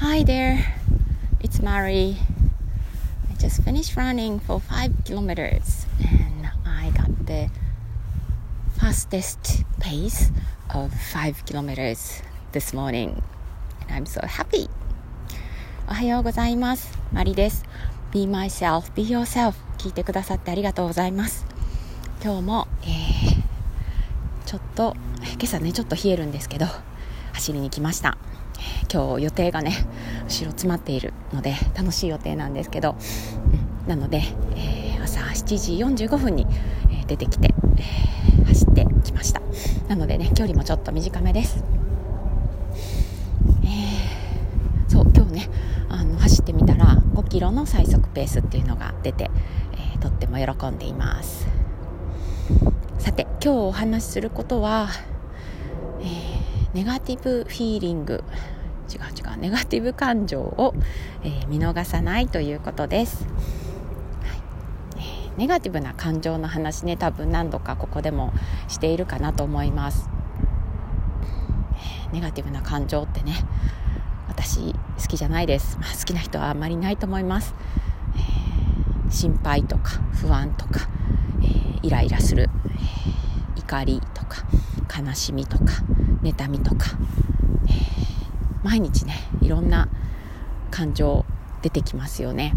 Hi there, it's Mari. I just finished running for 5 kilometers and I got the fastest pace of 5 kilometers this morning. And I'm so happy. おはようございます。マリです。Be myself, be yourself. 聞いてくださってありがとうございます。今日も、えー、ちょっと、今朝ね、ちょっと冷えるんですけど、走りに来ました。今日予定がね後ろ詰まっているので楽しい予定なんですけど、うん、なので、えー、朝7時45分に、出てきて、えー、走ってきました。なのでね距離もちょっと短めです、えー、そう今日ねあの走ってみたら5キロの最速ペースっていうのが出て、えとっても喜んでいます。さて今日お話しすることは、えネガティブフィーリング違う違うネガティブ感情を、えー、見逃さないということです、はい。えー、ネガティブな感情の話ね多分何度かここでもしているかなと思います、えー、ネガティブな感情ってね私好きじゃないです、まあ、好きな人はあまりないと思います、え心配とか不安とか、えイライラする、え怒りとか悲しみとか妬みとか、毎日ねいろんな感情出てきますよね、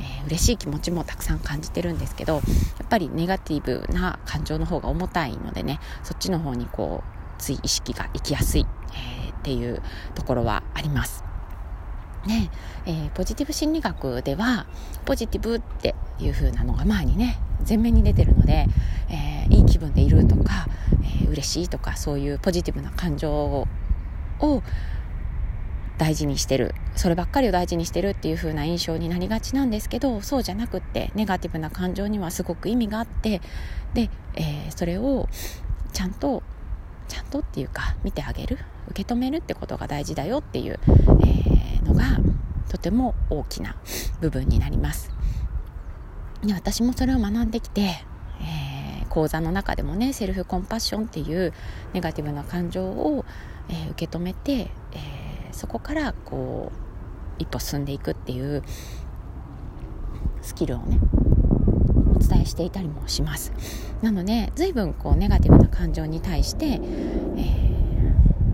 えー、嬉しい気持ちもたくさん感じてるんですけどやっぱりネガティブな感情の方が重たいのでねそっちの方にこうつい意識がいきやすい、えー、っていうところはあります。ねえー、ポジティブ心理学ではポジティブっていう風なのが前にね前面に出てるので、えー、いい気分でいるとか、えー、嬉しいとかそういうポジティブな感情を大事にしてる。そればっかりを大事にしてるっていう風な印象になりがちなんですけどそうじゃなくってネガティブな感情にはすごく意味があってで、えー、それをちゃんとちゃんとっていうか見てあげる受け止めるってことが大事だよっていう、えー、のがとても大きな部分になります。で私もそれを学んできて、えー、講座の中でもねセルフコンパッションっていうネガティブな感情を、えー、受け止めて、えそこからこう一歩進んでいくっていうスキルをねお伝えしていたりもします。なので随分こうネガティブな感情に対して、え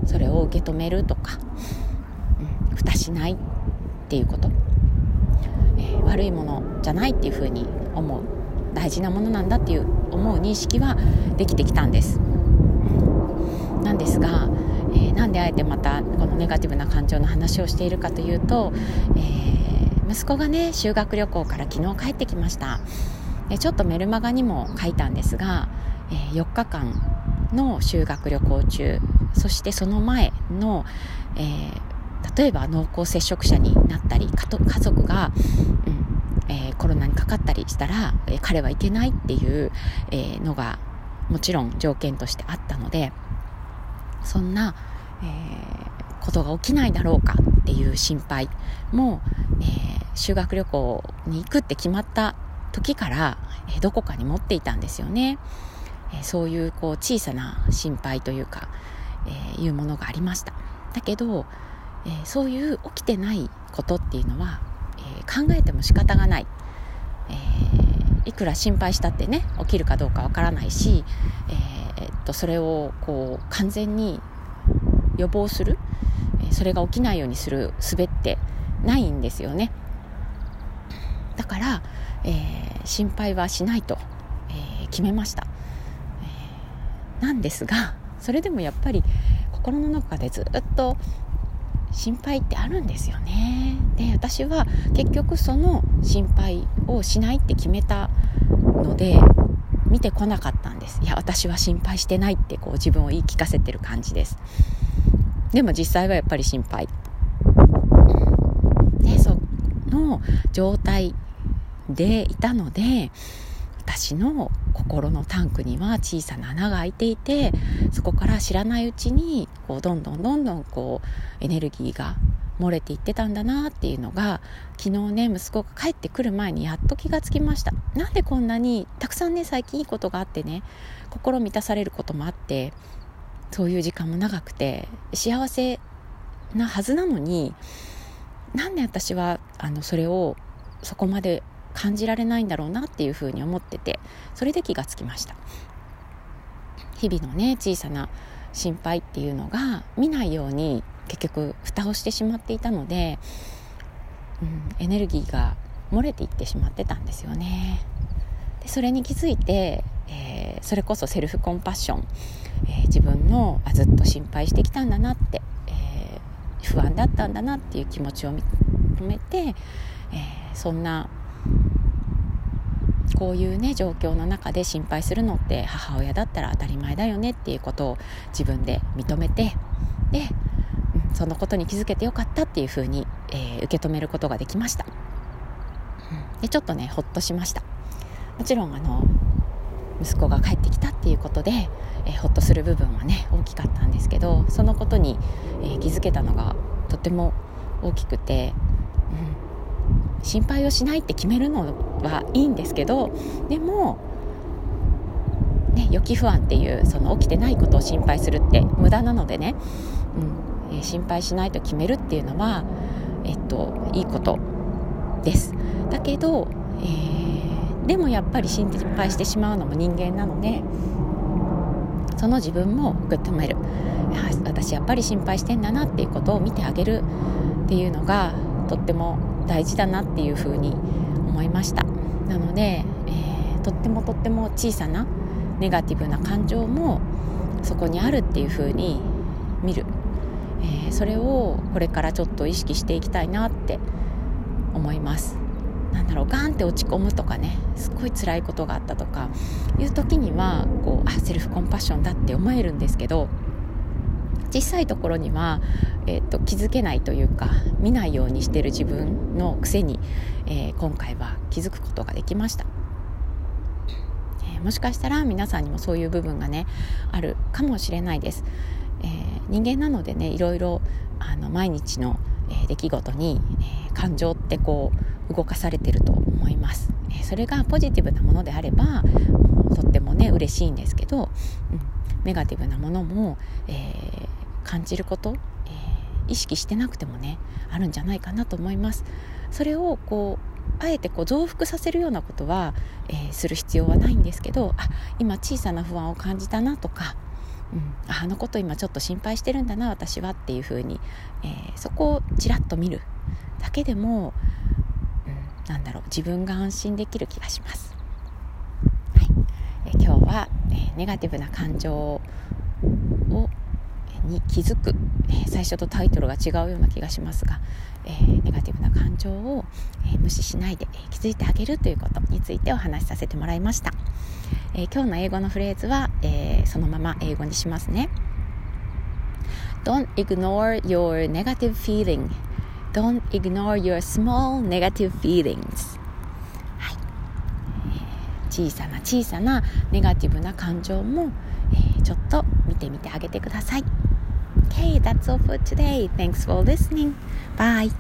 ー、それを受け止めるとか、うん、蓋しないっていうこと、えー、悪いものじゃないっていうふうに思う。大事なものなんだっていう思う認識はできてきたんですなんですがえー、なんであえてまたこのネガティブな感情の話をしているかというと、えー、息子がね修学旅行から昨日帰ってきました。でちょっとメルマガにも書いたんですが、えー、4日間の修学旅行中そしてその前の、えー、例えば濃厚接触者になったり家族が、うんえー、コロナにかかったりしたら、えー、彼はいけないっていう、えー、のがもちろん条件としてあったのでそんな、えー、ことが起きないだろうかっていう心配も、えー、修学旅行に行くって決まった時から、えー、どこかに持っていたんですよね。えそういうこう小さな心配というか、えいうものがありました。だけど、えそういう起きてないことっていうのは、え考えても仕方がない。えいくら心配したってね起きるかどうかわからないし、ええっと、それをこう完全に予防するそれが起きないようにする術ってないんですよね。だから、えー、心配はしないと、えー、決めました、えー、なんですがそれでもやっぱり心の中でずっと心配ってあるんですよね。で私は結局その心配をしないって決めたので見てこなかったんです。いや私は心配してないってこう自分を言い聞かせてる感じです。でも実際はやっぱり心配。でその状態でいたので私の心のタンクには小さな穴が開いていてそこから知らないうちにこうどんどんどんどんこうエネルギーが漏れていってたんだなっていうのが昨日ね息子が帰ってくる前にやっと気がつきました。なんでこんなにたくさんね最近いいことがあってね心満たされることもあってそういう時間も長くて幸せなはずなのになんで私はあのそれをそこまで感じられないんだろうなっていうふうに思っててそれで気がつきました。日々のね小さな心配っていうのが見ないように結局蓋をしてしまっていたので、うん、エネルギーが漏れていってしまってたんですよね。でそれに気づいて、それこそセルフコンパッション、えー、自分のあずっと心配してきたんだなって、えー、不安だったんだなっていう気持ちを認めて、えそんなこういうね状況の中で心配するのって母親だったら当たり前だよねっていうことを自分で認めてでそのことに気づけてよかったっていうふうに、えー、受け止めることができました、でちょっとねほっとしました。もちろんあの息子が帰ってきたっていうことで、えー、ほっとする部分はね大きかったんですけどそのことに、えー、気づけたのがとても大きくて、うん、心配をしないって決めるのはいいんですけどでもね、予期不安っていうその起きてないことを心配するって無駄なのでね、うんえー、心配しないと決めるっていうのは、えっと、いいことです。だけど、えー、でもやっぱり心配してしまうのも人間なのでその自分も受け止める。私やっぱり心配してんだなっていうことを見てあげるっていうのがとっても大事だなっていうふうに思いました。なので、えー、とってもとっても小さなネガティブな感情もそこにあるっていうふうに見る。えー、それをこれからちょっと意識していきたいなって思います。なんだろうガンって落ち込むとかねすっごい辛いことがあったとかいう時にはこうあセルフコンパッションだって思えるんですけど小さいところには、えーと、気づけないというか見ないようにしてる自分のくせに、えー、今回は気づくことができました、えー、もしかしたら皆さんにもそういう部分がねあるかもしれないです。えー、人間なのでねいろいろあの毎日の、えー、出来事に、えー、感情ってこう動かされてると思います、それがポジティブなものであればとってもね嬉しいんですけど、うん、ネガティブなものも、え感じること、え意識してなくてもねあるんじゃないかなと思います。それをこうあえてこう増幅させるようなことは、えー、する必要はないんですけどあ今小さな不安を感じたなとかうん、あのこと今ちょっと心配してるんだな私はっていうふうに、えー、そこをちらっと見るだけでも、なんだろう自分が安心できる気がします、はい。え、今日は、え、ネガティブな感情をに気づく、え、最初とタイトルが違うような気がしますが、えー、ネガティブな感情を、えー、無視しないで、え気づいてあげるということについてお話しさせてもらいました、え今日の英語のフレーズは、えそのまま英語にしますね。Don't ignore your negative feeling. Don't ignore your small negative feelings はい小さな小さなネガティブな感情も、えー、ちょっと見てみてあげてください。Okay, that's all for today. Thanks for listening. Bye.